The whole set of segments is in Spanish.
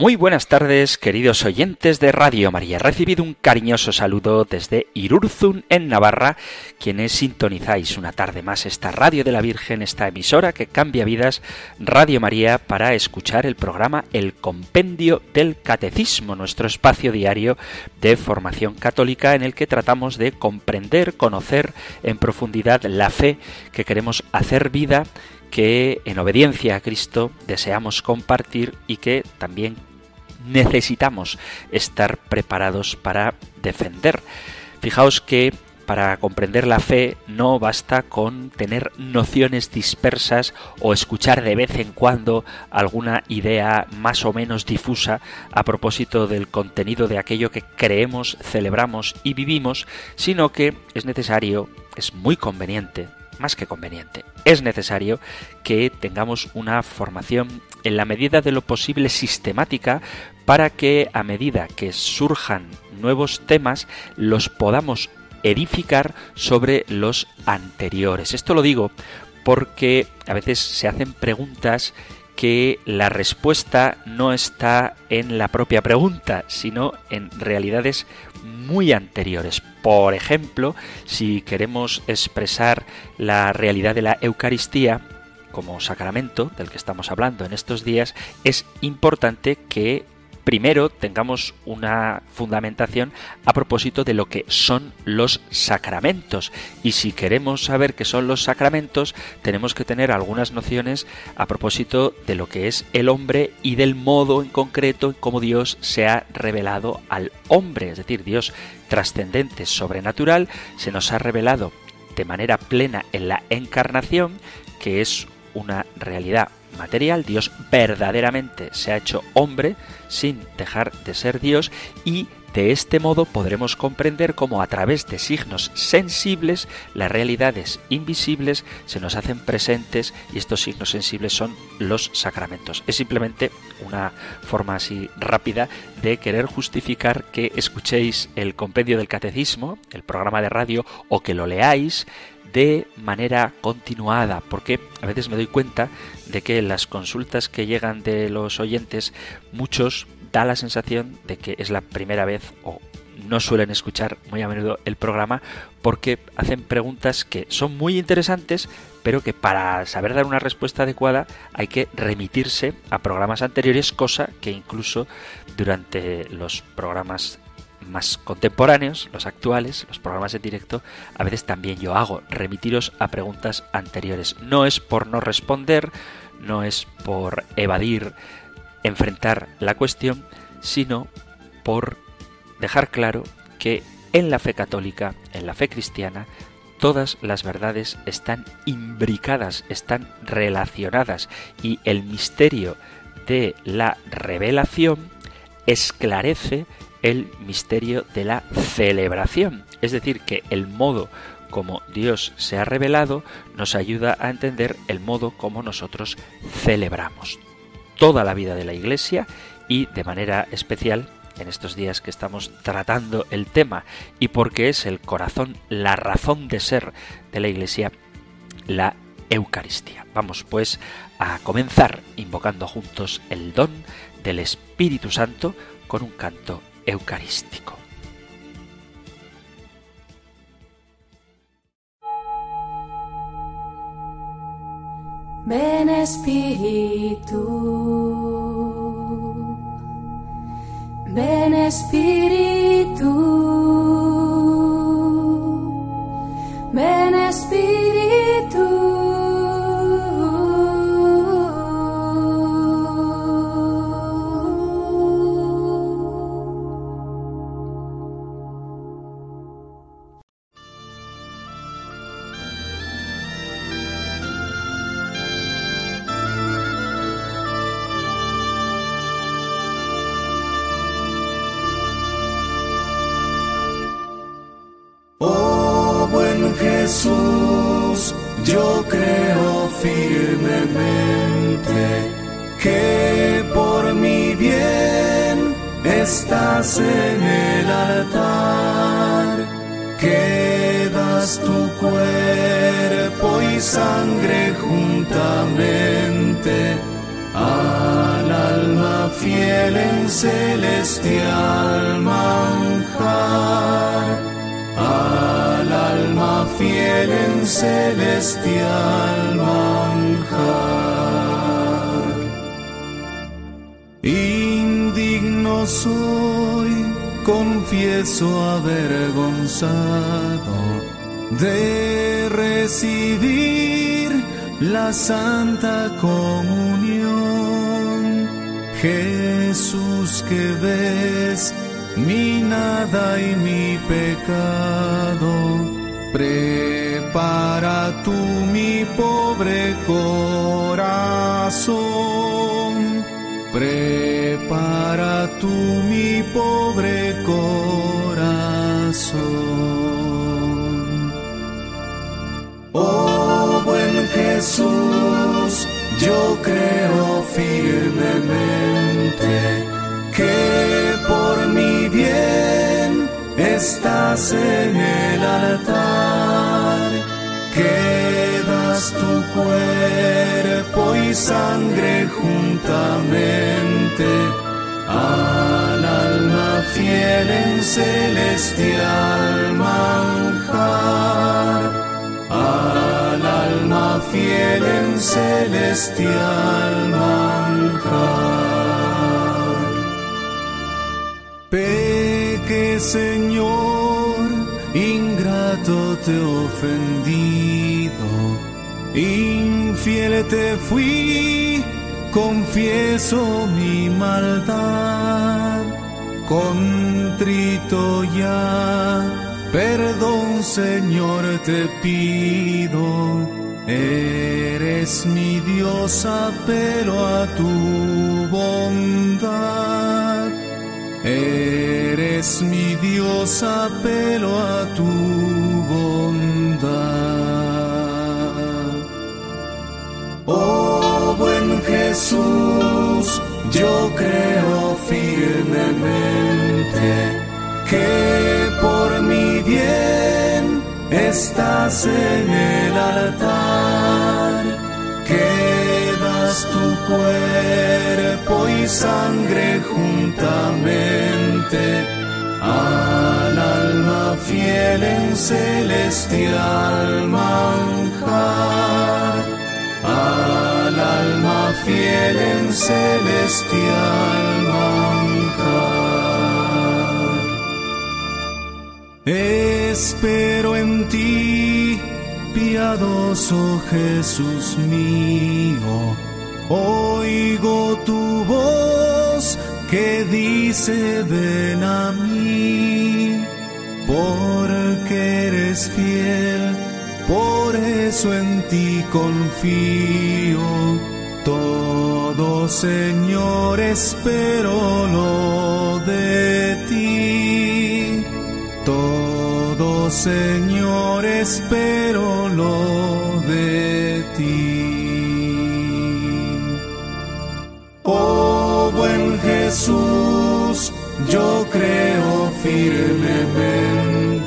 Muy buenas tardes, queridos oyentes de Radio María. Recibido un cariñoso saludo desde Irurzun, en Navarra, quienes sintonizáis una tarde más esta Radio de la Virgen, esta emisora que cambia vidas, Radio María, para escuchar el programa El Compendio del Catecismo, nuestro espacio diario de formación católica en el que tratamos de comprender, conocer en profundidad la fe que queremos hacer vida que en obediencia a Cristo deseamos compartir y que también necesitamos estar preparados para defender. Fijaos que para comprender la fe no basta con tener nociones dispersas o escuchar de vez en cuando alguna idea más o menos difusa a propósito del contenido de aquello que creemos, celebramos y vivimos, sino que es necesario, es muy conveniente, más que conveniente. Es necesario que tengamos una formación en la medida de lo posible sistemática para que a medida que surjan nuevos temas los podamos edificar sobre los anteriores. Esto lo digo porque a veces se hacen preguntas que la respuesta no está en la propia pregunta, sino en realidades muy anteriores. Por ejemplo, si queremos expresar la realidad de la Eucaristía como sacramento del que estamos hablando en estos días, es importante que primero tengamos una fundamentación a propósito de lo que son los sacramentos. Y si queremos saber qué son los sacramentos, tenemos que tener algunas nociones a propósito de lo que es el hombre y del modo en concreto en cómo Dios se ha revelado al hombre. Es decir, Dios trascendente, sobrenatural, se nos ha revelado de manera plena en la encarnación, que es una realidad material, Dios verdaderamente se ha hecho hombre sin dejar de ser Dios y de este modo podremos comprender cómo a través de signos sensibles las realidades invisibles se nos hacen presentes y estos signos sensibles son los sacramentos. Es simplemente una forma así rápida de querer justificar que escuchéis el compendio del catecismo, el programa de radio o que lo leáis de manera continuada, porque a veces me doy cuenta de que las consultas que llegan de los oyentes, muchos da la sensación de que es la primera vez o no suelen escuchar muy a menudo el programa porque hacen preguntas que son muy interesantes, pero que para saber dar una respuesta adecuada hay que remitirse a programas anteriores, cosa que incluso durante los programas más contemporáneos, los actuales, los programas en directo, a veces también yo hago, remitiros a preguntas anteriores. No es por no responder, no es por evadir, enfrentar la cuestión, sino por dejar claro que en la fe católica, en la fe cristiana, todas las verdades están imbricadas, están relacionadas y el misterio de la revelación esclarece el misterio de la celebración. Es decir, que el modo como Dios se ha revelado nos ayuda a entender el modo como nosotros celebramos. Toda la vida de la Iglesia y de manera especial en estos días que estamos tratando el tema y porque es el corazón, la razón de ser de la Iglesia, la Eucaristía. Vamos pues a comenzar invocando juntos el don del Espíritu Santo con un canto eucarístico. Ven Espíritu, ven Espíritu, ven Espíritu. Jesús, yo creo firmemente que por mi bien estás en el altar, que das tu cuerpo y sangre juntamente al alma fiel en celestial manjar fiel en celestial manjar. Indigno soy, confieso avergonzado de recibir la santa comunión. Jesús que ves mi nada y mi pecado. Prepara tú mi pobre corazón. Prepara tú mi pobre corazón. Oh buen Jesús, yo creo firmemente que por mi bien estás en el altar, que das tu cuerpo y sangre juntamente al alma fiel en celestial manjar, al alma fiel en celestial manjar. Señor, ingrato te he ofendido, infiel te fui, confieso mi maldad, contrito ya, perdón Señor te pido, eres mi Dios, apelo a tu bondad. Eres mi Dios, apelo a tu bondad. Oh buen Jesús, yo creo firmemente que por mi bien estás en el altar, que tu cuerpo y sangre juntamente al alma fiel en celestial manjar, al alma fiel en celestial manjar. Espero en ti, piadoso Jesús mío, oigo tu voz que dice ven a mí, porque eres fiel, por eso en ti confío. Todo Señor espero lo de ti. Todo Señor espero lo de ti. Jesús, yo creo firmemente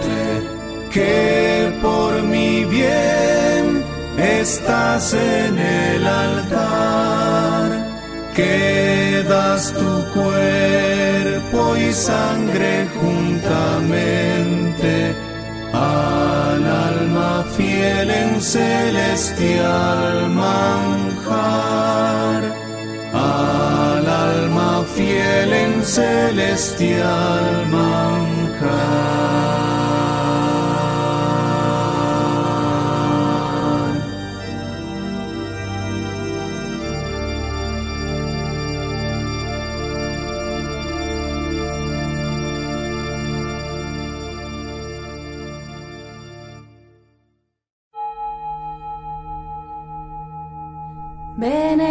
que por mi bien estás en el altar, que das tu cuerpo y sangre juntamente al alma fiel en celestial manjar, al alma fiel en celestial manjar.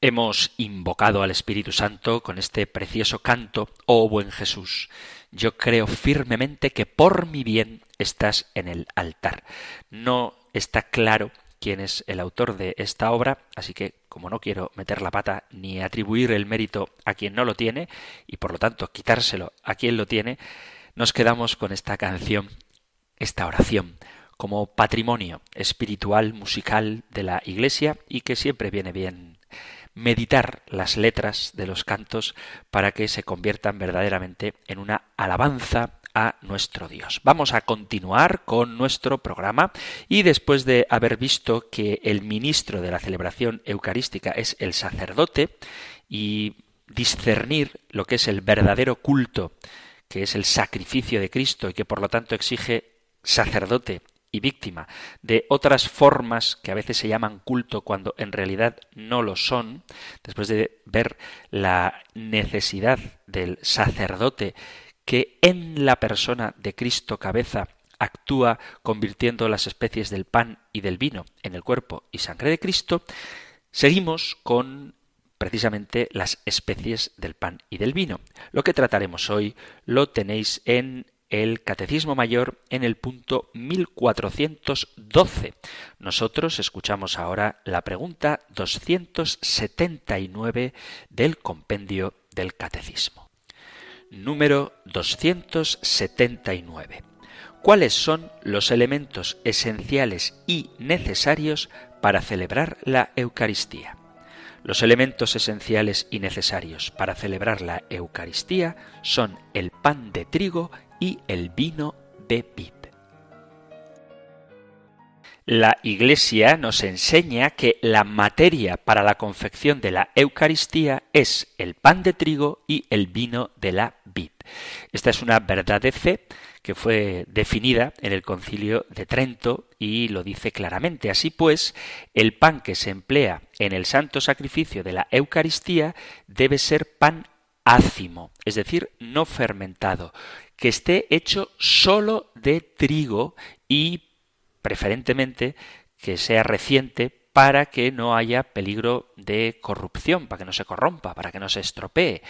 Hemos invocado al Espíritu Santo con este precioso canto, oh buen Jesús. Yo creo firmemente que por mi bien estás en el altar. No está claro quién es el autor de esta obra, así que como no quiero meter la pata ni atribuir el mérito a quien no lo tiene, y por lo tanto quitárselo a quien lo tiene, nos quedamos con esta canción, esta oración, como patrimonio espiritual, musical de la Iglesia y que siempre viene bien meditar las letras de los cantos para que se conviertan verdaderamente en una alabanza a nuestro Dios. Vamos a continuar con nuestro programa y después de haber visto que el ministro de la celebración eucarística es el sacerdote y discernir lo que es el verdadero culto, que es el sacrificio de Cristo y que por lo tanto exige sacerdote y víctima de otras formas que a veces se llaman culto cuando en realidad no lo son, después de ver la necesidad del sacerdote que en la persona de Cristo cabeza actúa convirtiendo las especies del pan y del vino en el cuerpo y sangre de Cristo, seguimos con precisamente las especies del pan y del vino. Lo que trataremos hoy lo tenéis en el Catecismo Mayor en el punto 1412. Nosotros escuchamos ahora la pregunta 279 del compendio del Catecismo. Número 279. ¿Cuáles son los elementos esenciales y necesarios para celebrar la Eucaristía? Los elementos esenciales y necesarios para celebrar la Eucaristía son el pan de trigo y el vino de vid. La Iglesia nos enseña que la materia para la confección de la Eucaristía es el pan de trigo y el vino de la vid. Esta es una verdad de fe que fue definida en el concilio de Trento y lo dice claramente. Así pues, el pan que se emplea en el santo sacrificio de la Eucaristía debe ser pan ácimo, es decir, no fermentado, que esté hecho solo de trigo y preferentemente que sea reciente para que no haya peligro de corrupción, para que no se corrompa, para que no se estropee.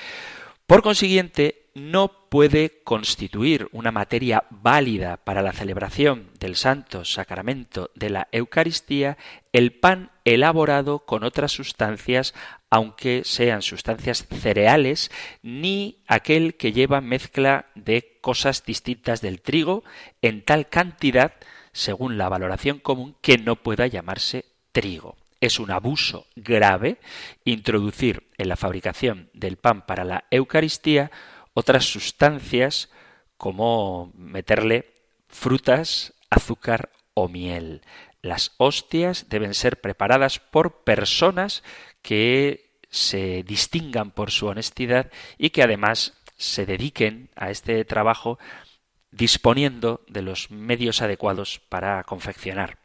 Por consiguiente, no puede constituir una materia válida para la celebración del santo sacramento de la Eucaristía el pan elaborado con otras sustancias, aunque sean sustancias cereales, ni aquel que lleva mezcla de cosas distintas del trigo en tal cantidad, según la valoración común, que no pueda llamarse trigo. Es un abuso grave introducir en la fabricación del pan para la Eucaristía otras sustancias como meterle frutas, azúcar o miel. Las hostias deben ser preparadas por personas que se distingan por su honestidad y que además se dediquen a este trabajo disponiendo de los medios adecuados para confeccionar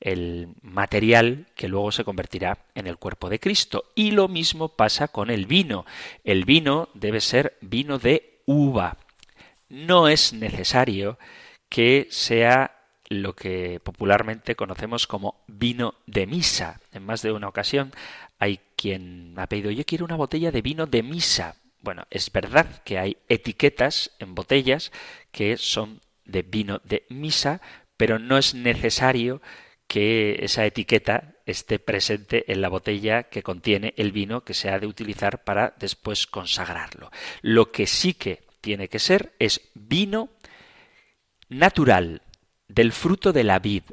el material que luego se convertirá en el cuerpo de Cristo. Y lo mismo pasa con el vino. El vino debe ser vino de uva. No es necesario que sea lo que popularmente conocemos como vino de misa. En más de una ocasión hay quien ha pedido yo quiero una botella de vino de misa. Bueno, es verdad que hay etiquetas en botellas que son de vino de misa, pero no es necesario que esa etiqueta esté presente en la botella que contiene el vino que se ha de utilizar para después consagrarlo. Lo que sí que tiene que ser es vino natural del fruto de la vid,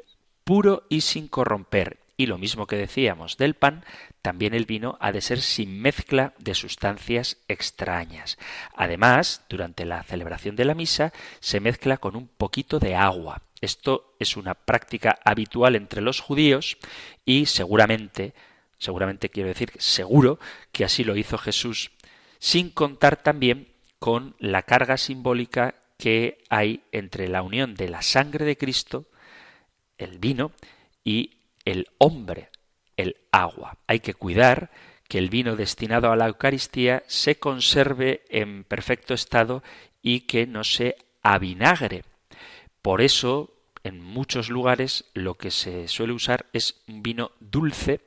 puro y sin corromper. Y lo mismo que decíamos del pan, también el vino ha de ser sin mezcla de sustancias extrañas. Además, durante la celebración de la misa se mezcla con un poquito de agua. Esto es una práctica habitual entre los judíos y seguramente, seguramente quiero decir seguro que así lo hizo Jesús, sin contar también con la carga simbólica que hay entre la unión de la sangre de Cristo, el vino, y el hombre, el agua. Hay que cuidar que el vino destinado a la Eucaristía se conserve en perfecto estado y que no se avinagre. Por eso, en muchos lugares lo que se suele usar es un vino dulce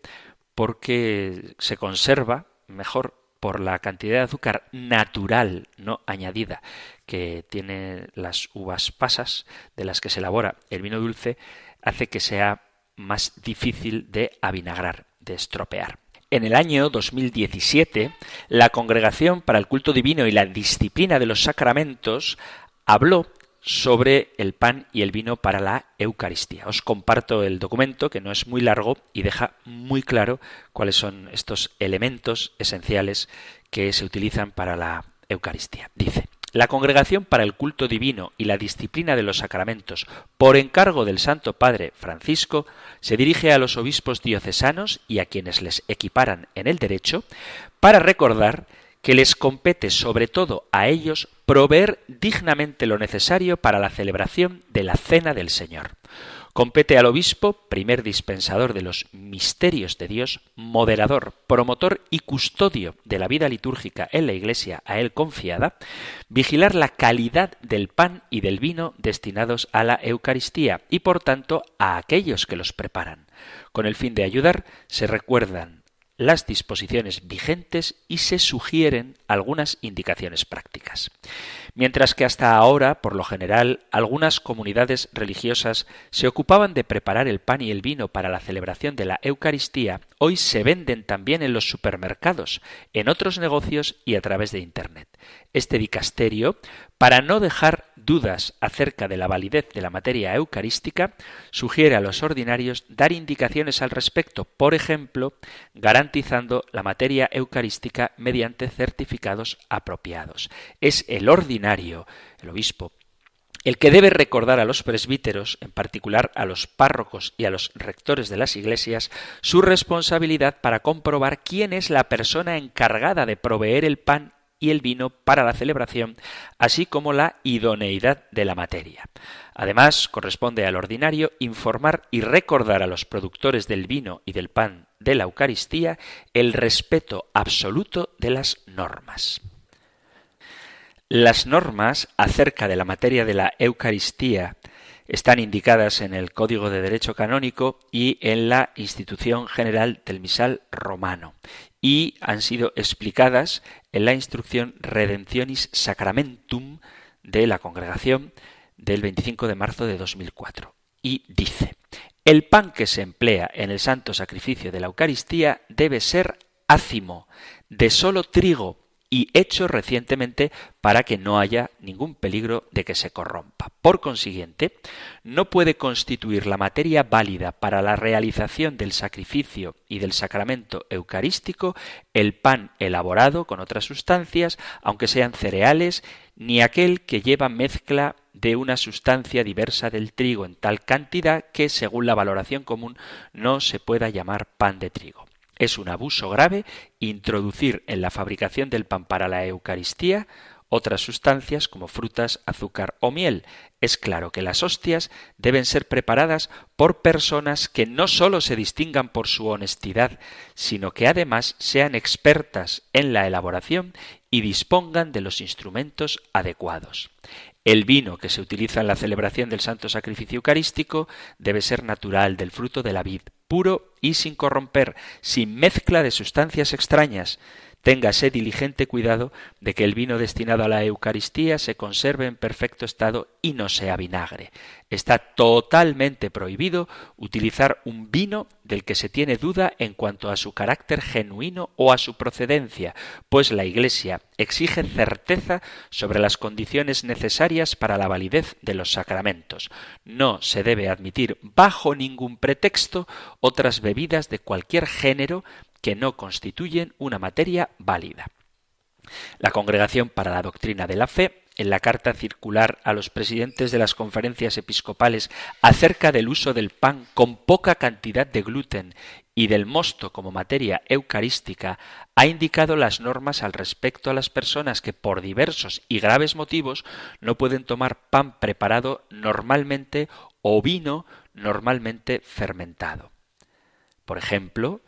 porque se conserva mejor por la cantidad de azúcar natural, no añadida, que tienen las uvas pasas de las que se elabora el vino dulce, hace que sea más difícil de avinagrar, de estropear. En el año 2017, la Congregación para el Culto Divino y la Disciplina de los Sacramentos habló sobre el pan y el vino para la Eucaristía. Os comparto el documento, que no es muy largo y deja muy claro cuáles son estos elementos esenciales que se utilizan para la Eucaristía. Dice, la Congregación para el Culto Divino y la Disciplina de los Sacramentos, por encargo del Santo Padre Francisco, se dirige a los obispos diocesanos y a quienes les equiparan en el derecho para recordar que les compete sobre todo a ellos proveer dignamente lo necesario para la celebración de la Cena del Señor. Compete al obispo, primer dispensador de los misterios de Dios, moderador, promotor y custodio de la vida litúrgica en la Iglesia a él confiada, vigilar la calidad del pan y del vino destinados a la Eucaristía y por tanto a aquellos que los preparan. Con el fin de ayudar, se recuerdan las disposiciones vigentes y se sugieren algunas indicaciones prácticas. Mientras que hasta ahora, por lo general, algunas comunidades religiosas se ocupaban de preparar el pan y el vino para la celebración de la Eucaristía, hoy se venden también en los supermercados, en otros negocios y a través de Internet. Este dicasterio, para no dejar dudas acerca de la validez de la materia eucarística, sugiere a los ordinarios dar indicaciones al respecto, por ejemplo, garantizando la materia eucarística mediante certificados apropiados. Es el ordinario, el obispo, el que debe recordar a los presbíteros, en particular a los párrocos y a los rectores de las iglesias, su responsabilidad para comprobar quién es la persona encargada de proveer el pan y el vino para la celebración, así como la idoneidad de la materia. Además, corresponde al ordinario informar y recordar a los productores del vino y del pan de la Eucaristía el respeto absoluto de las normas. Las normas acerca de la materia de la Eucaristía están indicadas en el Código de Derecho Canónico y en la Institución General del Misal Romano y han sido explicadas en la instrucción Redemptionis Sacramentum de la congregación del 25 de marzo de 2004. Y dice, el pan que se emplea en el santo sacrificio de la Eucaristía debe ser ácimo, de solo trigo, y hecho recientemente para que no haya ningún peligro de que se corrompa. Por consiguiente, no puede constituir la materia válida para la realización del sacrificio y del sacramento eucarístico el pan elaborado con otras sustancias, aunque sean cereales, ni aquel que lleva mezcla de una sustancia diversa del trigo en tal cantidad que, según la valoración común, no se pueda llamar pan de trigo. Es un abuso grave introducir en la fabricación del pan para la Eucaristía otras sustancias como frutas, azúcar o miel. Es claro que las hostias deben ser preparadas por personas que no sólo se distingan por su honestidad, sino que además sean expertas en la elaboración y dispongan de los instrumentos adecuados. El vino que se utiliza en la celebración del Santo Sacrificio Eucarístico debe ser natural del fruto de la vid, puro y sin corromper, sin mezcla de sustancias extrañas. Téngase diligente cuidado de que el vino destinado a la Eucaristía se conserve en perfecto estado y no sea vinagre. Está totalmente prohibido utilizar un vino del que se tiene duda en cuanto a su carácter genuino o a su procedencia, pues la Iglesia exige certeza sobre las condiciones necesarias para la validez de los sacramentos. No se debe admitir bajo ningún pretexto otras bebidas de cualquier género que no constituyen una materia válida. La Congregación para la Doctrina de la Fe, en la carta circular a los presidentes de las conferencias episcopales acerca del uso del pan con poca cantidad de gluten y del mosto como materia eucarística, ha indicado las normas al respecto a las personas que por diversos y graves motivos no pueden tomar pan preparado normalmente o vino normalmente fermentado. Por ejemplo,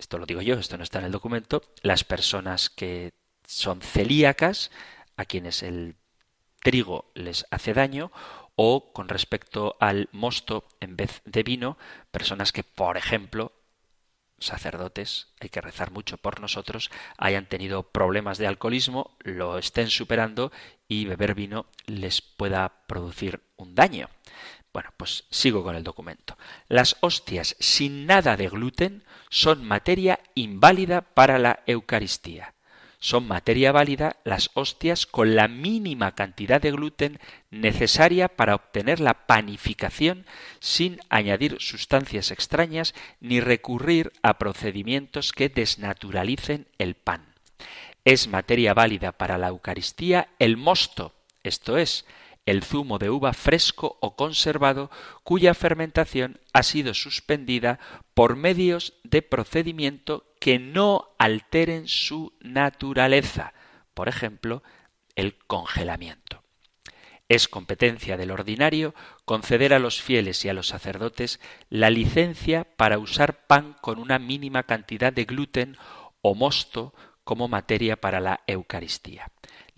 esto lo digo yo, esto no está en el documento, las personas que son celíacas, a quienes el trigo les hace daño, o con respecto al mosto en vez de vino, personas que, por ejemplo, sacerdotes, hay que rezar mucho por nosotros, hayan tenido problemas de alcoholismo, lo estén superando y beber vino les pueda producir un daño. Bueno, pues sigo con el documento. Las hostias sin nada de gluten son materia inválida para la Eucaristía. Son materia válida las hostias con la mínima cantidad de gluten necesaria para obtener la panificación sin añadir sustancias extrañas ni recurrir a procedimientos que desnaturalicen el pan. Es materia válida para la Eucaristía el mosto, esto es, el zumo de uva fresco o conservado cuya fermentación ha sido suspendida por medios de procedimiento que no alteren su naturaleza, por ejemplo, el congelamiento. Es competencia del ordinario conceder a los fieles y a los sacerdotes la licencia para usar pan con una mínima cantidad de gluten o mosto como materia para la Eucaristía.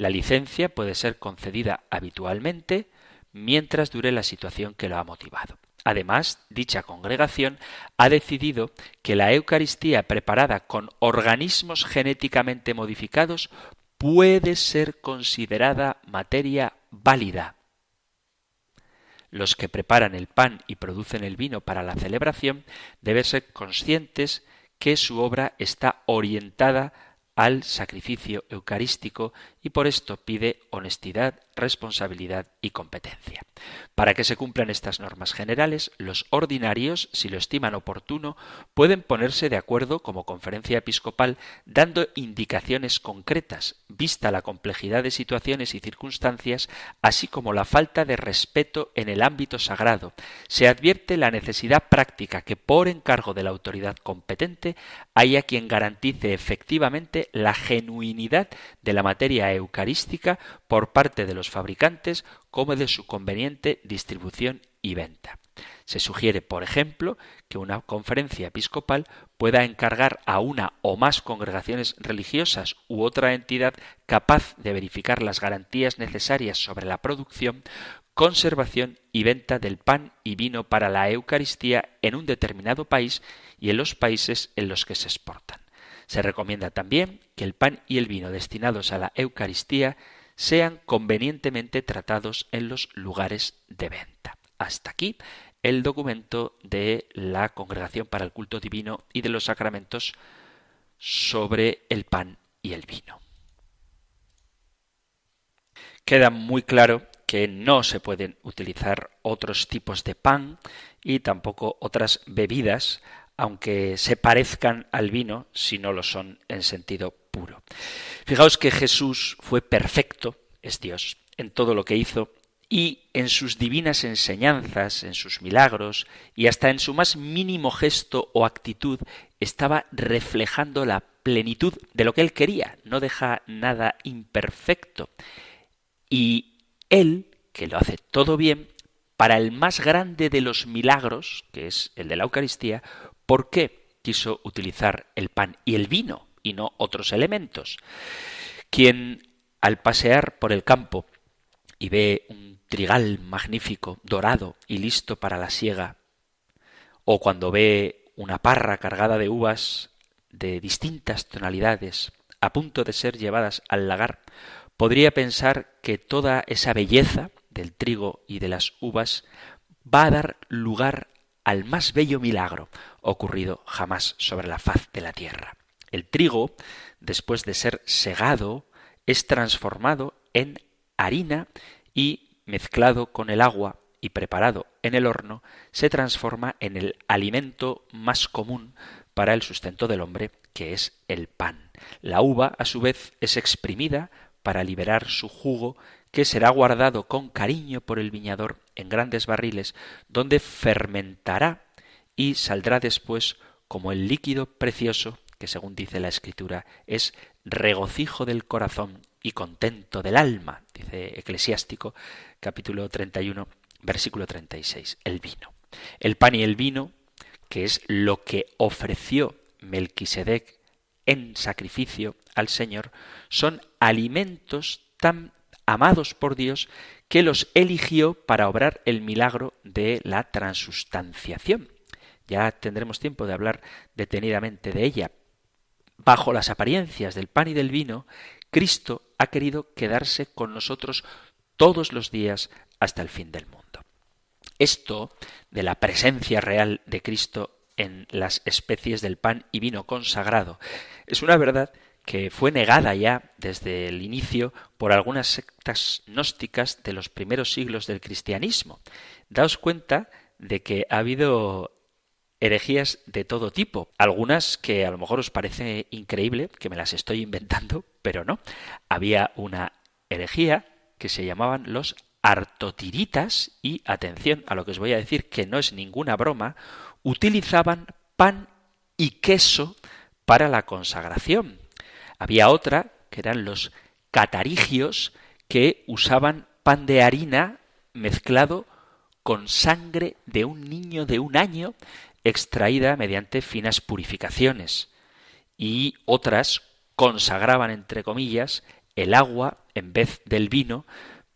La licencia puede ser concedida habitualmente mientras dure la situación que lo ha motivado. Además, dicha congregación ha decidido que la Eucaristía preparada con organismos genéticamente modificados puede ser considerada materia válida. Los que preparan el pan y producen el vino para la celebración deben ser conscientes que su obra está orientada al sacrificio eucarístico y por esto pide honestidad, responsabilidad y competencia. Para que se cumplan estas normas generales, los ordinarios, si lo estiman oportuno, pueden ponerse de acuerdo como conferencia episcopal dando indicaciones concretas, vista la complejidad de situaciones y circunstancias, así como la falta de respeto en el ámbito sagrado. Se advierte la necesidad práctica que por encargo de la autoridad competente haya quien garantice efectivamente la genuinidad de la materia eucarística por parte de los fabricantes como de su conveniente distribución y venta. Se sugiere, por ejemplo, que una conferencia episcopal pueda encargar a una o más congregaciones religiosas u otra entidad capaz de verificar las garantías necesarias sobre la producción, conservación y venta del pan y vino para la Eucaristía en un determinado país y en los países en los que se exportan. Se recomienda también que el pan y el vino destinados a la Eucaristía sean convenientemente tratados en los lugares de venta. Hasta aquí el documento de la Congregación para el Culto Divino y de los Sacramentos sobre el pan y el vino. Queda muy claro que no se pueden utilizar otros tipos de pan y tampoco otras bebidas aunque se parezcan al vino si no lo son en sentido puro. Fijaos que Jesús fue perfecto, es Dios, en todo lo que hizo y en sus divinas enseñanzas, en sus milagros y hasta en su más mínimo gesto o actitud estaba reflejando la plenitud de lo que él quería, no deja nada imperfecto. Y él, que lo hace todo bien, para el más grande de los milagros, que es el de la Eucaristía, ¿Por qué quiso utilizar el pan y el vino y no otros elementos? Quien al pasear por el campo y ve un trigal magnífico, dorado y listo para la siega, o cuando ve una parra cargada de uvas de distintas tonalidades a punto de ser llevadas al lagar, podría pensar que toda esa belleza del trigo y de las uvas va a dar lugar al más bello milagro ocurrido jamás sobre la faz de la tierra. El trigo, después de ser segado, es transformado en harina y, mezclado con el agua y preparado en el horno, se transforma en el alimento más común para el sustento del hombre, que es el pan. La uva, a su vez, es exprimida para liberar su jugo que será guardado con cariño por el viñador en grandes barriles, donde fermentará y saldrá después como el líquido precioso que según dice la escritura es regocijo del corazón y contento del alma, dice Eclesiástico capítulo 31 versículo 36, el vino. El pan y el vino, que es lo que ofreció Melquisedec en sacrificio al Señor, son alimentos tan amados por Dios, que los eligió para obrar el milagro de la transustanciación. Ya tendremos tiempo de hablar detenidamente de ella. Bajo las apariencias del pan y del vino, Cristo ha querido quedarse con nosotros todos los días hasta el fin del mundo. Esto de la presencia real de Cristo en las especies del pan y vino consagrado es una verdad que fue negada ya desde el inicio por algunas sectas gnósticas de los primeros siglos del cristianismo. Daos cuenta de que ha habido herejías de todo tipo, algunas que a lo mejor os parece increíble, que me las estoy inventando, pero no. Había una herejía que se llamaban los artotiritas y, atención a lo que os voy a decir, que no es ninguna broma, utilizaban pan y queso para la consagración. Había otra, que eran los catarigios, que usaban pan de harina mezclado con sangre de un niño de un año extraída mediante finas purificaciones. Y otras consagraban, entre comillas, el agua en vez del vino,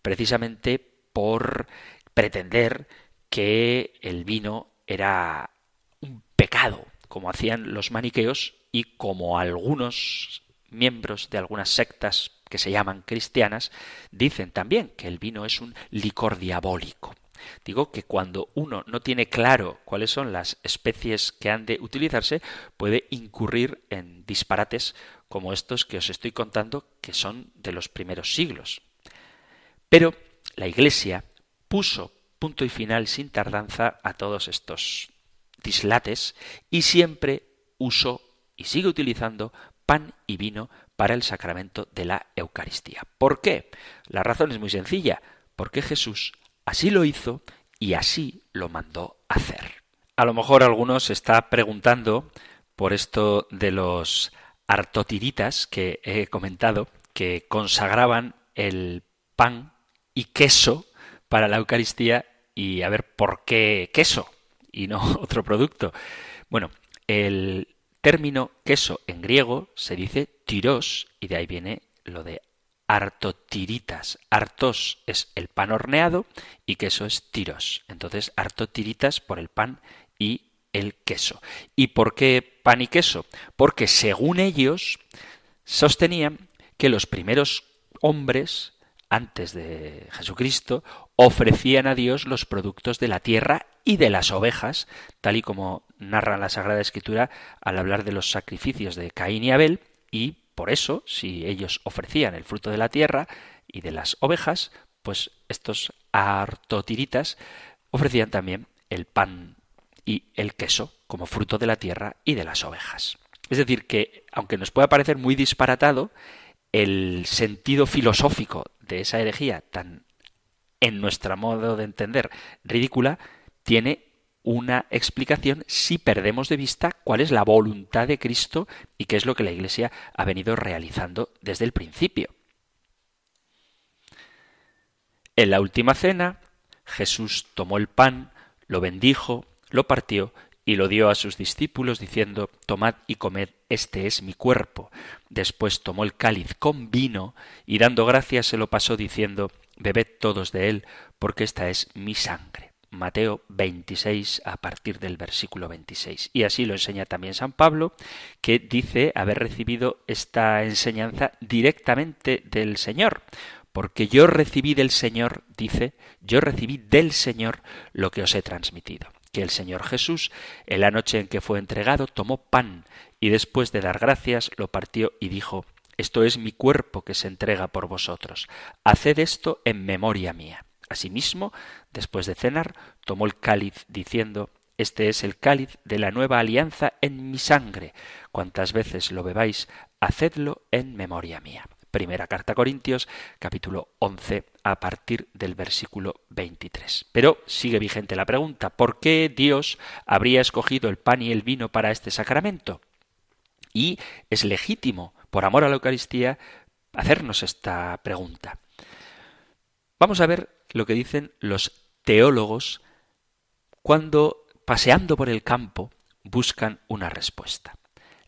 precisamente por pretender que el vino era un pecado, como hacían los maniqueos y como algunos miembros de algunas sectas que se llaman cristianas dicen también que el vino es un licor diabólico. Digo que cuando uno no tiene claro cuáles son las especies que han de utilizarse, puede incurrir en disparates como estos que os estoy contando, que son de los primeros siglos. Pero la Iglesia puso punto y final sin tardanza a todos estos dislates y siempre usó y sigue utilizando pan y vino para el sacramento de la Eucaristía. ¿Por qué? La razón es muy sencilla, porque Jesús así lo hizo y así lo mandó hacer. A lo mejor algunos se está preguntando por esto de los artotiritas que he comentado, que consagraban el pan y queso para la Eucaristía y a ver por qué queso y no otro producto. Bueno, el término queso en griego se dice tiros y de ahí viene lo de artotiritas. Artos es el pan horneado y queso es tiros. Entonces, artotiritas por el pan y el queso. ¿Y por qué pan y queso? Porque según ellos sostenían que los primeros hombres antes de Jesucristo, ofrecían a Dios los productos de la tierra y de las ovejas, tal y como narra la Sagrada Escritura al hablar de los sacrificios de Caín y Abel, y por eso, si ellos ofrecían el fruto de la tierra y de las ovejas, pues estos artotiritas ofrecían también el pan y el queso como fruto de la tierra y de las ovejas. Es decir, que aunque nos pueda parecer muy disparatado, el sentido filosófico de esa herejía tan, en nuestro modo de entender, ridícula, tiene una explicación si perdemos de vista cuál es la voluntad de Cristo y qué es lo que la Iglesia ha venido realizando desde el principio. En la última cena, Jesús tomó el pan, lo bendijo, lo partió y lo dio a sus discípulos diciendo, Tomad y comed, este es mi cuerpo. Después tomó el cáliz con vino y dando gracias se lo pasó diciendo, Bebed todos de él, porque esta es mi sangre. Mateo 26 a partir del versículo 26. Y así lo enseña también San Pablo, que dice haber recibido esta enseñanza directamente del Señor. Porque yo recibí del Señor, dice, yo recibí del Señor lo que os he transmitido que el Señor Jesús, en la noche en que fue entregado, tomó pan y después de dar gracias lo partió y dijo, Esto es mi cuerpo que se entrega por vosotros. Haced esto en memoria mía. Asimismo, después de cenar, tomó el cáliz diciendo, Este es el cáliz de la nueva alianza en mi sangre. Cuantas veces lo bebáis, hacedlo en memoria mía. Primera carta a Corintios, capítulo 11, a partir del versículo 23. Pero sigue vigente la pregunta, ¿por qué Dios habría escogido el pan y el vino para este sacramento? Y es legítimo, por amor a la Eucaristía, hacernos esta pregunta. Vamos a ver lo que dicen los teólogos cuando, paseando por el campo, buscan una respuesta.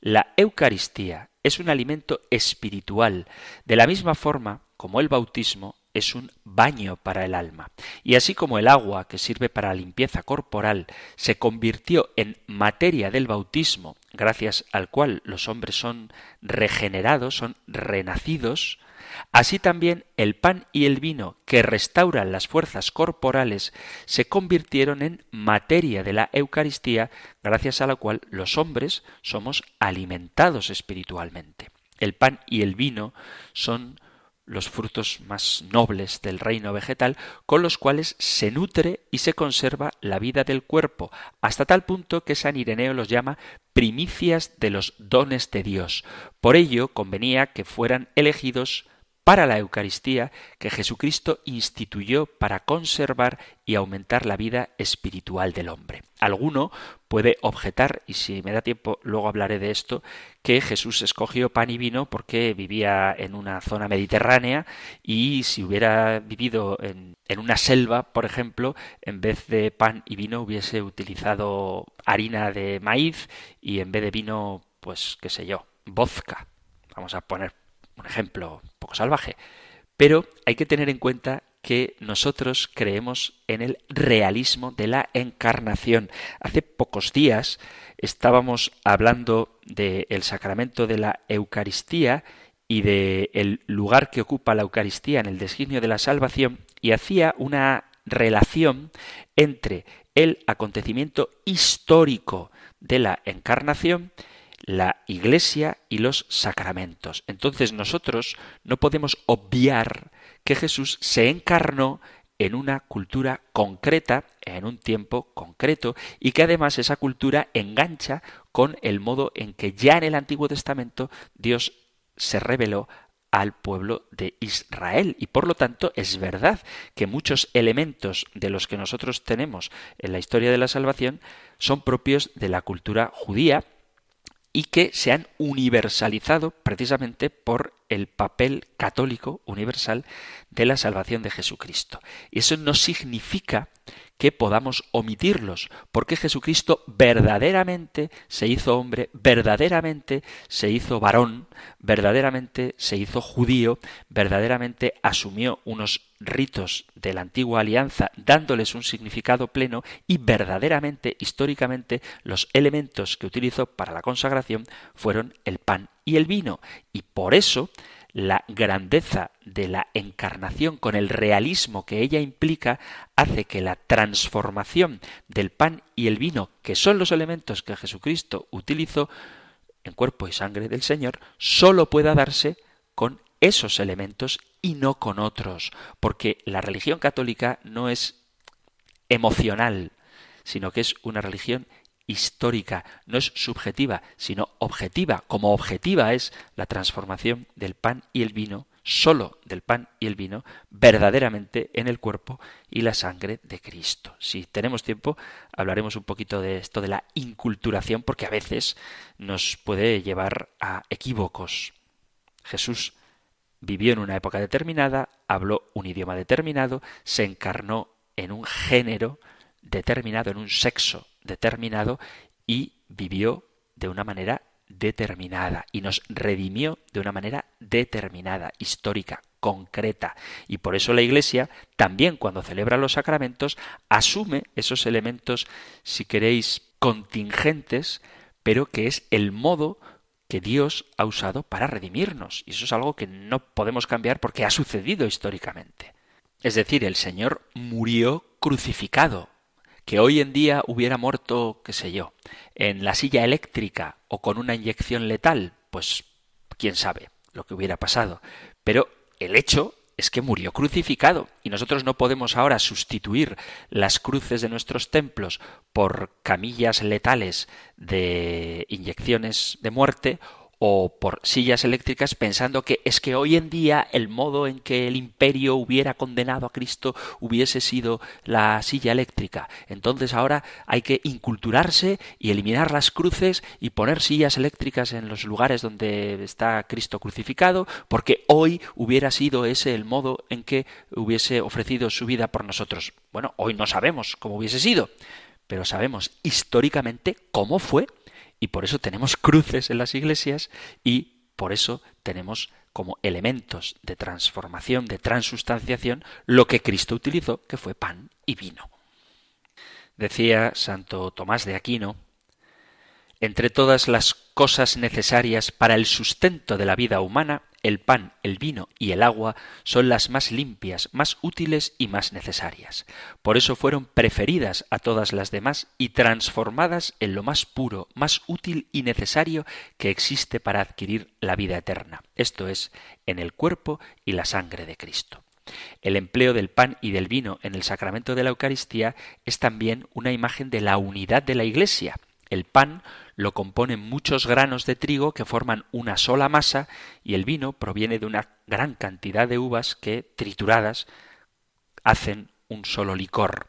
La Eucaristía es un alimento espiritual, de la misma forma como el bautismo es un baño para el alma. Y así como el agua que sirve para limpieza corporal se convirtió en materia del bautismo, gracias al cual los hombres son regenerados, son renacidos, Así también el pan y el vino que restauran las fuerzas corporales se convirtieron en materia de la Eucaristía, gracias a la cual los hombres somos alimentados espiritualmente. El pan y el vino son los frutos más nobles del reino vegetal, con los cuales se nutre y se conserva la vida del cuerpo, hasta tal punto que San Ireneo los llama primicias de los dones de Dios. Por ello convenía que fueran elegidos para la Eucaristía que Jesucristo instituyó para conservar y aumentar la vida espiritual del hombre. Alguno puede objetar, y si me da tiempo luego hablaré de esto, que Jesús escogió pan y vino porque vivía en una zona mediterránea y si hubiera vivido en, en una selva, por ejemplo, en vez de pan y vino hubiese utilizado harina de maíz y en vez de vino, pues qué sé yo, vodka. Vamos a poner un ejemplo un poco salvaje, pero hay que tener en cuenta que nosotros creemos en el realismo de la encarnación. Hace pocos días estábamos hablando del sacramento de la Eucaristía y del lugar que ocupa la Eucaristía en el designio de la salvación y hacía una relación entre el acontecimiento histórico de la encarnación la Iglesia y los sacramentos. Entonces nosotros no podemos obviar que Jesús se encarnó en una cultura concreta, en un tiempo concreto, y que además esa cultura engancha con el modo en que ya en el Antiguo Testamento Dios se reveló al pueblo de Israel. Y por lo tanto es verdad que muchos elementos de los que nosotros tenemos en la historia de la salvación son propios de la cultura judía, y que se han universalizado precisamente por el papel católico universal de la salvación de Jesucristo. Y eso no significa que podamos omitirlos, porque Jesucristo verdaderamente se hizo hombre, verdaderamente se hizo varón, verdaderamente se hizo judío, verdaderamente asumió unos ritos de la antigua alianza dándoles un significado pleno y verdaderamente, históricamente, los elementos que utilizó para la consagración fueron el pan y el vino. Y por eso la grandeza de la encarnación con el realismo que ella implica hace que la transformación del pan y el vino, que son los elementos que Jesucristo utilizó en cuerpo y sangre del Señor, sólo pueda darse con esos elementos y no con otros, porque la religión católica no es emocional, sino que es una religión histórica, no es subjetiva, sino objetiva, como objetiva es la transformación del pan y el vino, solo del pan y el vino, verdaderamente en el cuerpo y la sangre de Cristo. Si tenemos tiempo, hablaremos un poquito de esto de la inculturación, porque a veces nos puede llevar a equívocos. Jesús vivió en una época determinada, habló un idioma determinado, se encarnó en un género determinado, en un sexo determinado y vivió de una manera determinada y nos redimió de una manera determinada, histórica, concreta. Y por eso la Iglesia, también cuando celebra los sacramentos, asume esos elementos, si queréis, contingentes, pero que es el modo que Dios ha usado para redimirnos. Y eso es algo que no podemos cambiar porque ha sucedido históricamente. Es decir, el Señor murió crucificado que hoy en día hubiera muerto, qué sé yo, en la silla eléctrica o con una inyección letal, pues quién sabe lo que hubiera pasado. Pero el hecho es que murió crucificado. Y nosotros no podemos ahora sustituir las cruces de nuestros templos por camillas letales de inyecciones de muerte o por sillas eléctricas pensando que es que hoy en día el modo en que el imperio hubiera condenado a Cristo hubiese sido la silla eléctrica. Entonces ahora hay que inculturarse y eliminar las cruces y poner sillas eléctricas en los lugares donde está Cristo crucificado porque hoy hubiera sido ese el modo en que hubiese ofrecido su vida por nosotros. Bueno, hoy no sabemos cómo hubiese sido, pero sabemos históricamente cómo fue y por eso tenemos cruces en las iglesias y Por eso tenemos como elementos de transformación, de transustanciación, lo que Cristo utilizó, que fue pan y vino. Decía Santo Tomás de Aquino, entre todas las cosas necesarias para el sustento de la vida humana, el pan, el vino y el agua son las más limpias, más útiles y más necesarias. Por eso fueron preferidas a todas las demás y transformadas en lo más puro, más útil y necesario que existe para adquirir la vida eterna, esto es, en el cuerpo y la sangre de Cristo. El empleo del pan y del vino en el sacramento de la Eucaristía es también una imagen de la unidad de la Iglesia. El pan lo componen muchos granos de trigo que forman una sola masa y el vino proviene de una gran cantidad de uvas que, trituradas, hacen un solo licor.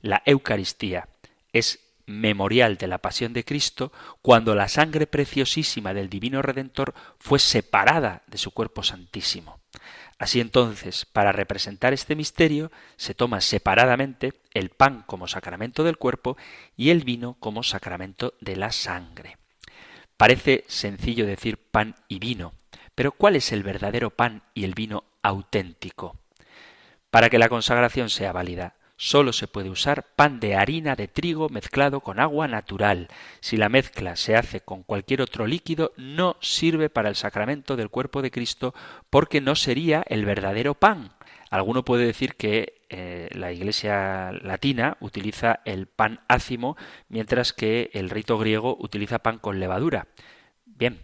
La Eucaristía es memorial de la pasión de Cristo cuando la sangre preciosísima del Divino Redentor fue separada de su cuerpo santísimo. Así entonces, para representar este misterio, se toma separadamente el pan como sacramento del cuerpo y el vino como sacramento de la sangre. Parece sencillo decir pan y vino, pero ¿cuál es el verdadero pan y el vino auténtico? Para que la consagración sea válida, solo se puede usar pan de harina de trigo mezclado con agua natural. Si la mezcla se hace con cualquier otro líquido, no sirve para el sacramento del cuerpo de Cristo porque no sería el verdadero pan. Alguno puede decir que eh, la Iglesia latina utiliza el pan ácimo, mientras que el rito griego utiliza pan con levadura. Bien,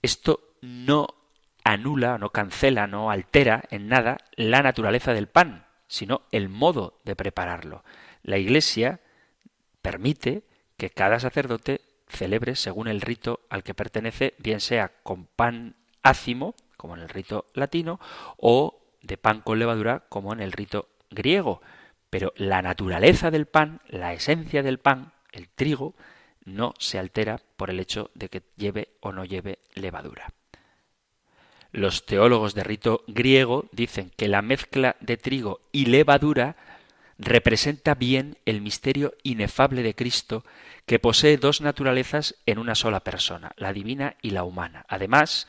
esto no anula, no cancela, no altera en nada la naturaleza del pan sino el modo de prepararlo. La Iglesia permite que cada sacerdote celebre según el rito al que pertenece, bien sea con pan ácimo, como en el rito latino, o de pan con levadura, como en el rito griego. Pero la naturaleza del pan, la esencia del pan, el trigo, no se altera por el hecho de que lleve o no lleve levadura. Los teólogos de rito griego dicen que la mezcla de trigo y levadura representa bien el misterio inefable de Cristo, que posee dos naturalezas en una sola persona, la divina y la humana. Además,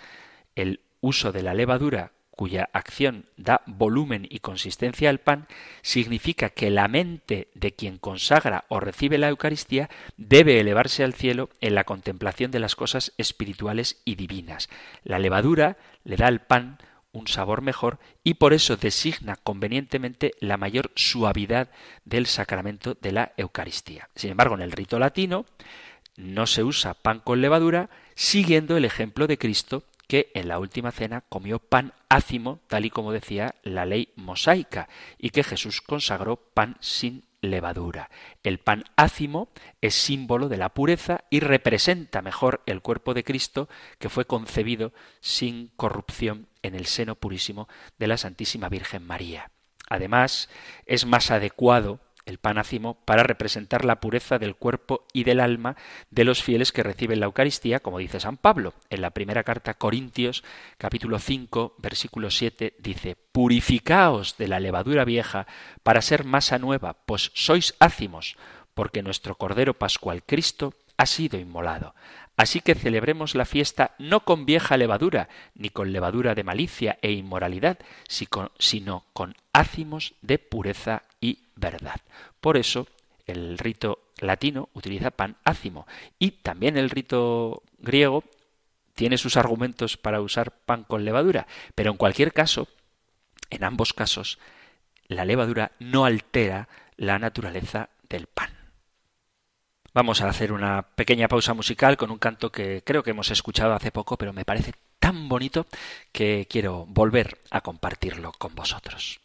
el uso de la levadura cuya acción da volumen y consistencia al pan, significa que la mente de quien consagra o recibe la Eucaristía debe elevarse al cielo en la contemplación de las cosas espirituales y divinas. La levadura le da al pan un sabor mejor y por eso designa convenientemente la mayor suavidad del sacramento de la Eucaristía. Sin embargo, en el rito latino no se usa pan con levadura, siguiendo el ejemplo de Cristo que en la última cena comió pan ácimo, tal y como decía la ley mosaica, y que Jesús consagró pan sin levadura. El pan ácimo es símbolo de la pureza y representa mejor el cuerpo de Cristo que fue concebido sin corrupción en el seno purísimo de la Santísima Virgen María. Además, es más adecuado el pan para representar la pureza del cuerpo y del alma de los fieles que reciben la Eucaristía, como dice San Pablo. En la primera carta Corintios, capítulo 5, versículo 7, dice, Purificaos de la levadura vieja para ser masa nueva, pues sois ácimos, porque nuestro Cordero Pascual Cristo ha sido inmolado. Así que celebremos la fiesta no con vieja levadura, ni con levadura de malicia e inmoralidad, sino con ácimos de pureza verdad. Por eso el rito latino utiliza pan ácimo y también el rito griego tiene sus argumentos para usar pan con levadura, pero en cualquier caso, en ambos casos, la levadura no altera la naturaleza del pan. Vamos a hacer una pequeña pausa musical con un canto que creo que hemos escuchado hace poco, pero me parece tan bonito que quiero volver a compartirlo con vosotros.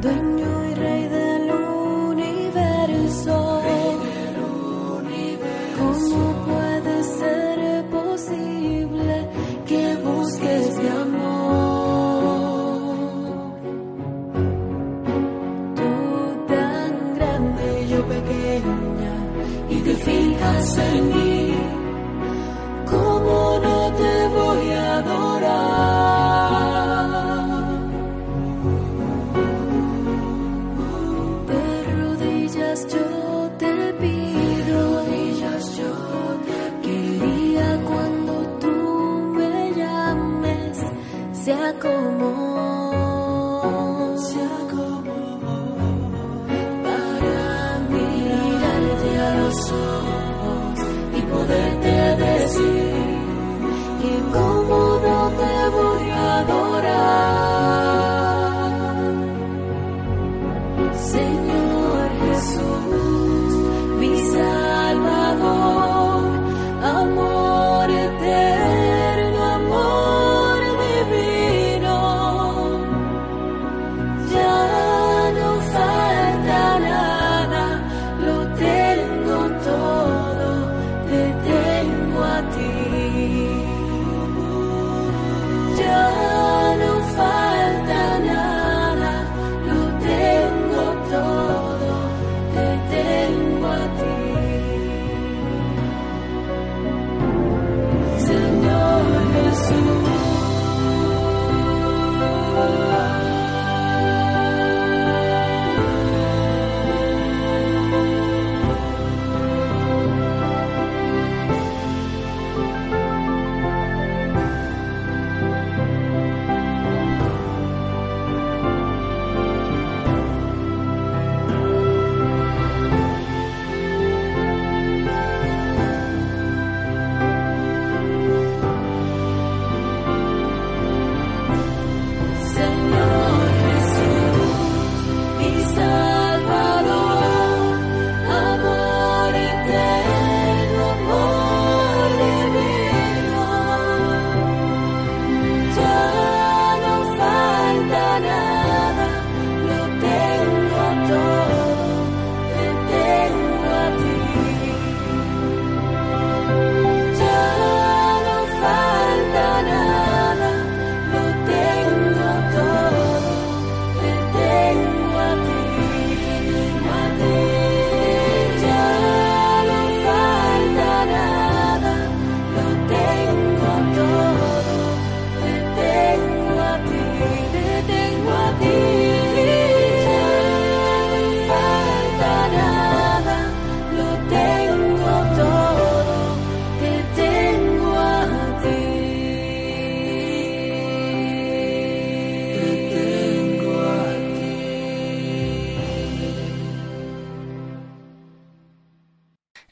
Dueño y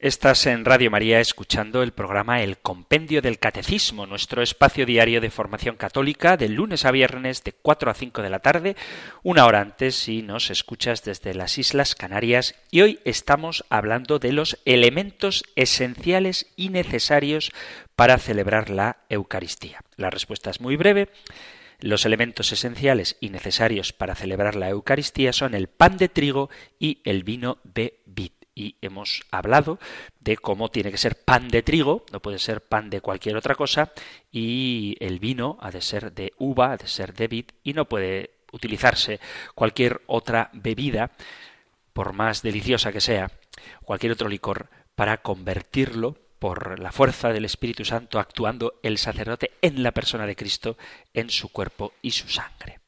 Estás en Radio María escuchando el programa El Compendio del Catecismo, nuestro espacio diario de formación católica de lunes a viernes de 4 a 5 de la tarde, una hora antes si nos escuchas desde las Islas Canarias. Y hoy estamos hablando de los elementos esenciales y necesarios para celebrar la Eucaristía. La respuesta es muy breve. Los elementos esenciales y necesarios para celebrar la Eucaristía son el pan de trigo y el vino de vid y hemos hablado de cómo tiene que ser pan de trigo, no puede ser pan de cualquier otra cosa, y el vino ha de ser de uva, ha de ser de vid, y no puede utilizarse cualquier otra bebida, por más deliciosa que sea, cualquier otro licor, para convertirlo por la fuerza del Espíritu Santo actuando el sacerdote en la persona de Cristo, en su cuerpo y su sangre.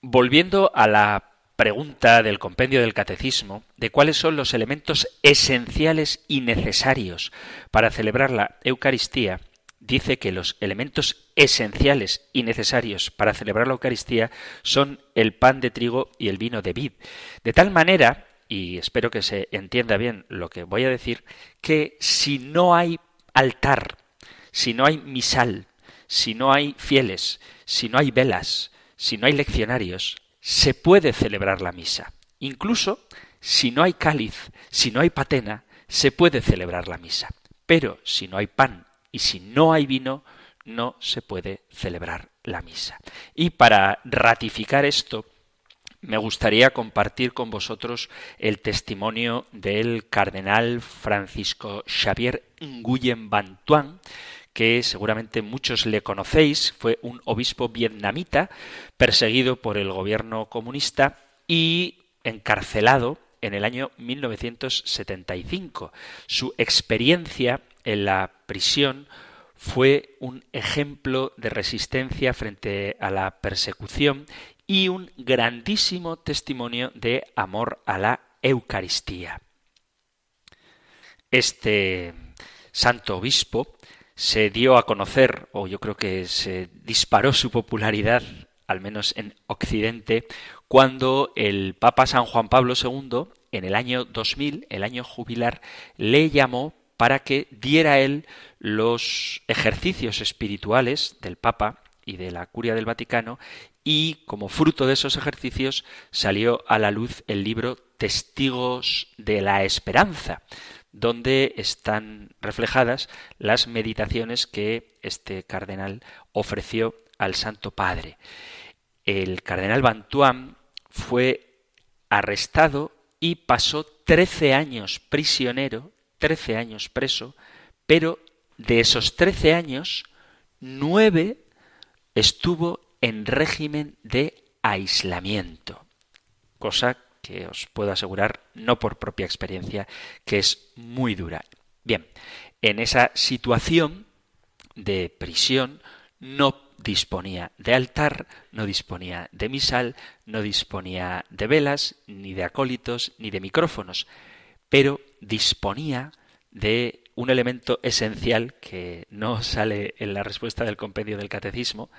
Volviendo a la pregunta del compendio del catecismo de cuáles son los elementos esenciales y necesarios para celebrar la Eucaristía, dice que los elementos esenciales y necesarios para celebrar la Eucaristía son el pan de trigo y el vino de vid. De tal manera, y espero que se entienda bien lo que voy a decir, que si no hay altar, si no hay misal, si no hay fieles, si no hay velas, si no hay leccionarios, se puede celebrar la misa. Incluso si no hay cáliz, si no hay patena, se puede celebrar la misa. Pero si no hay pan y si no hay vino, no se puede celebrar la misa. Y para ratificar esto, me gustaría compartir con vosotros el testimonio del cardenal Francisco Xavier Nguyen Van Tuan, que seguramente muchos le conocéis, fue un obispo vietnamita perseguido por el gobierno comunista y encarcelado en el año 1975. Su experiencia en la prisión fue un ejemplo de resistencia frente a la persecución y un grandísimo testimonio de amor a la Eucaristía. Este santo obispo se dio a conocer, o yo creo que se disparó su popularidad, al menos en Occidente, cuando el Papa San Juan Pablo II, en el año 2000, el año jubilar, le llamó para que diera él los ejercicios espirituales del Papa y de la Curia del Vaticano y como fruto de esos ejercicios salió a la luz el libro Testigos de la Esperanza, donde están reflejadas las meditaciones que este cardenal ofreció al Santo Padre. El cardenal Bantuán fue arrestado y pasó trece años prisionero, trece años preso, pero de esos trece años, nueve estuvo en régimen de aislamiento, cosa que os puedo asegurar, no por propia experiencia, que es muy dura. Bien, en esa situación de prisión no disponía de altar, no disponía de misal, no disponía de velas, ni de acólitos, ni de micrófonos, pero disponía de un elemento esencial que no sale en la respuesta del compendio del catecismo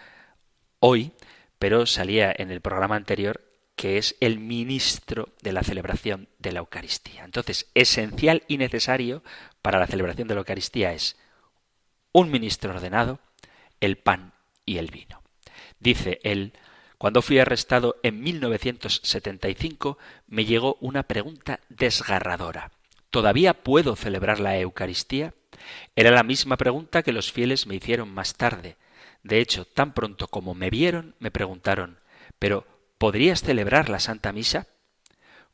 hoy, pero salía en el programa anterior que es el ministro de la celebración de la Eucaristía. Entonces, esencial y necesario para la celebración de la Eucaristía es un ministro ordenado, el pan y el vino. Dice él, cuando fui arrestado en 1975 me llegó una pregunta desgarradora. ¿Todavía puedo celebrar la Eucaristía? Era la misma pregunta que los fieles me hicieron más tarde. De hecho, tan pronto como me vieron, me preguntaron, pero ¿Podrías celebrar la Santa Misa?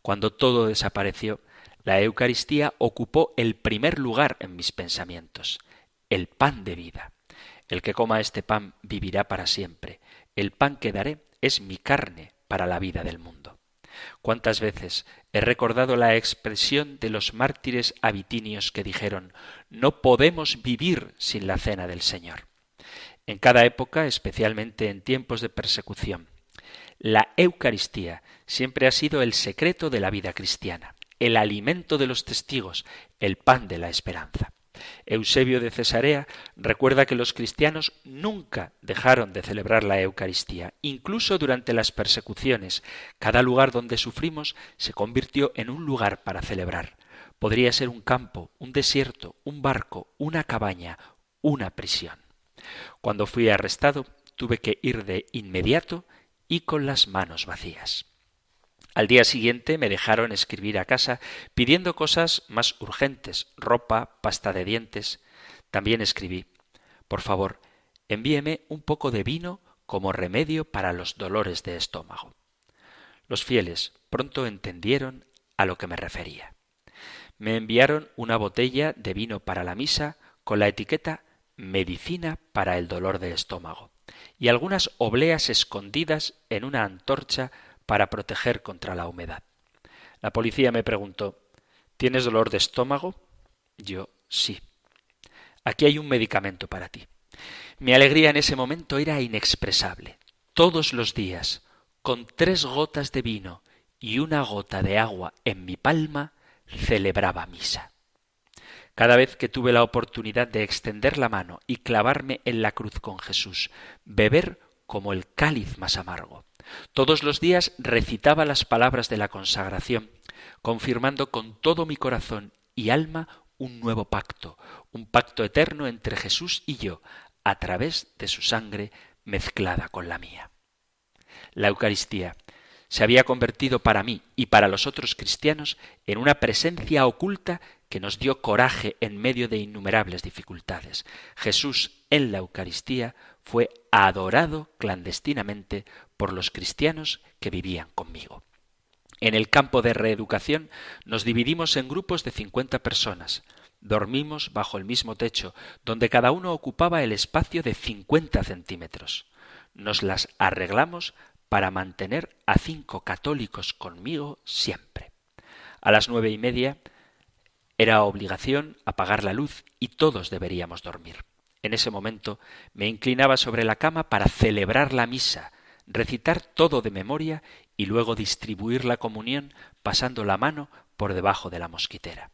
Cuando todo desapareció, la Eucaristía ocupó el primer lugar en mis pensamientos, el pan de vida. El que coma este pan vivirá para siempre. El pan que daré es mi carne para la vida del mundo. ¿Cuántas veces he recordado la expresión de los mártires abitinios que dijeron no podemos vivir sin la cena del Señor? En cada época, especialmente en tiempos de persecución, la Eucaristía siempre ha sido el secreto de la vida cristiana, el alimento de los testigos, el pan de la esperanza. Eusebio de Cesarea recuerda que los cristianos nunca dejaron de celebrar la Eucaristía, incluso durante las persecuciones. Cada lugar donde sufrimos se convirtió en un lugar para celebrar. Podría ser un campo, un desierto, un barco, una cabaña, una prisión. Cuando fui arrestado, tuve que ir de inmediato y con las manos vacías. Al día siguiente me dejaron escribir a casa pidiendo cosas más urgentes, ropa, pasta de dientes. También escribí Por favor, envíeme un poco de vino como remedio para los dolores de estómago. Los fieles pronto entendieron a lo que me refería. Me enviaron una botella de vino para la misa con la etiqueta medicina para el dolor de estómago y algunas obleas escondidas en una antorcha para proteger contra la humedad. La policía me preguntó ¿Tienes dolor de estómago? Yo sí. Aquí hay un medicamento para ti. Mi alegría en ese momento era inexpresable. Todos los días, con tres gotas de vino y una gota de agua en mi palma, celebraba misa. Cada vez que tuve la oportunidad de extender la mano y clavarme en la cruz con Jesús, beber como el cáliz más amargo. Todos los días recitaba las palabras de la consagración, confirmando con todo mi corazón y alma un nuevo pacto, un pacto eterno entre Jesús y yo, a través de su sangre mezclada con la mía. La Eucaristía se había convertido para mí y para los otros cristianos en una presencia oculta que nos dio coraje en medio de innumerables dificultades. Jesús en la Eucaristía fue adorado clandestinamente por los cristianos que vivían conmigo. En el campo de reeducación nos dividimos en grupos de cincuenta personas. Dormimos bajo el mismo techo, donde cada uno ocupaba el espacio de cincuenta centímetros. Nos las arreglamos para mantener a cinco católicos conmigo siempre. A las nueve y media era obligación apagar la luz y todos deberíamos dormir. En ese momento me inclinaba sobre la cama para celebrar la misa, recitar todo de memoria y luego distribuir la comunión pasando la mano por debajo de la mosquitera.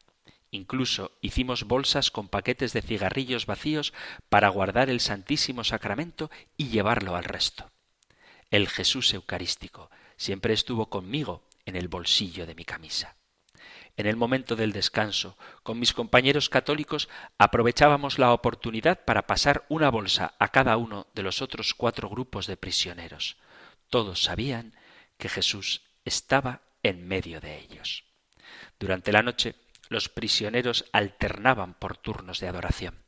Incluso hicimos bolsas con paquetes de cigarrillos vacíos para guardar el Santísimo Sacramento y llevarlo al resto. El Jesús Eucarístico siempre estuvo conmigo en el bolsillo de mi camisa. En el momento del descanso, con mis compañeros católicos, aprovechábamos la oportunidad para pasar una bolsa a cada uno de los otros cuatro grupos de prisioneros. Todos sabían que Jesús estaba en medio de ellos. Durante la noche, los prisioneros alternaban por turnos de adoración.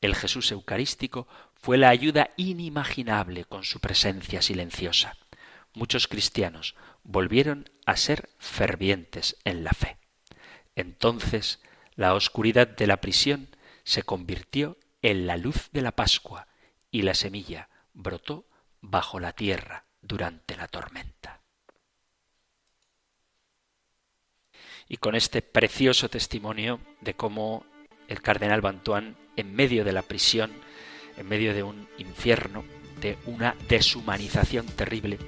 El Jesús Eucarístico fue la ayuda inimaginable con su presencia silenciosa. Muchos cristianos volvieron a ser fervientes en la fe. Entonces la oscuridad de la prisión se convirtió en la luz de la Pascua y la semilla brotó bajo la tierra durante la tormenta. Y con este precioso testimonio de cómo el cardenal Bantuán, en medio de la prisión, en medio de un infierno, de una deshumanización terrible,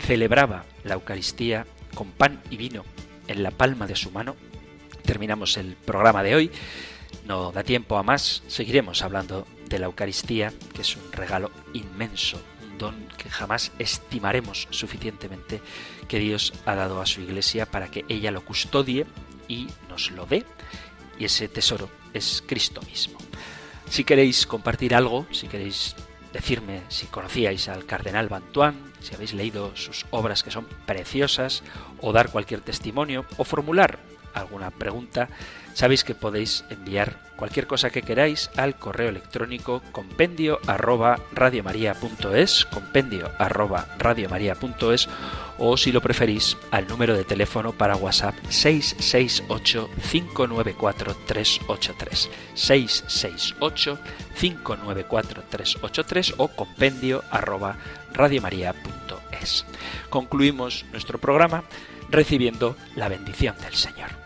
celebraba la Eucaristía con pan y vino en la palma de su mano terminamos el programa de hoy. No da tiempo a más. Seguiremos hablando de la Eucaristía, que es un regalo inmenso, un don que jamás estimaremos suficientemente que Dios ha dado a su Iglesia para que ella lo custodie y nos lo dé. Y ese tesoro es Cristo mismo. Si queréis compartir algo, si queréis decirme si conocíais al cardenal Bantuán, si habéis leído sus obras que son preciosas, o dar cualquier testimonio, o formular alguna pregunta, sabéis que podéis enviar cualquier cosa que queráis al correo electrónico compendio arroba radiomaria.es, compendio arroba radiomaria.es o si lo preferís al número de teléfono para WhatsApp 668 594 383 668 594 383 o compendio arroba radiomaria.es. Concluimos nuestro programa recibiendo la bendición del Señor.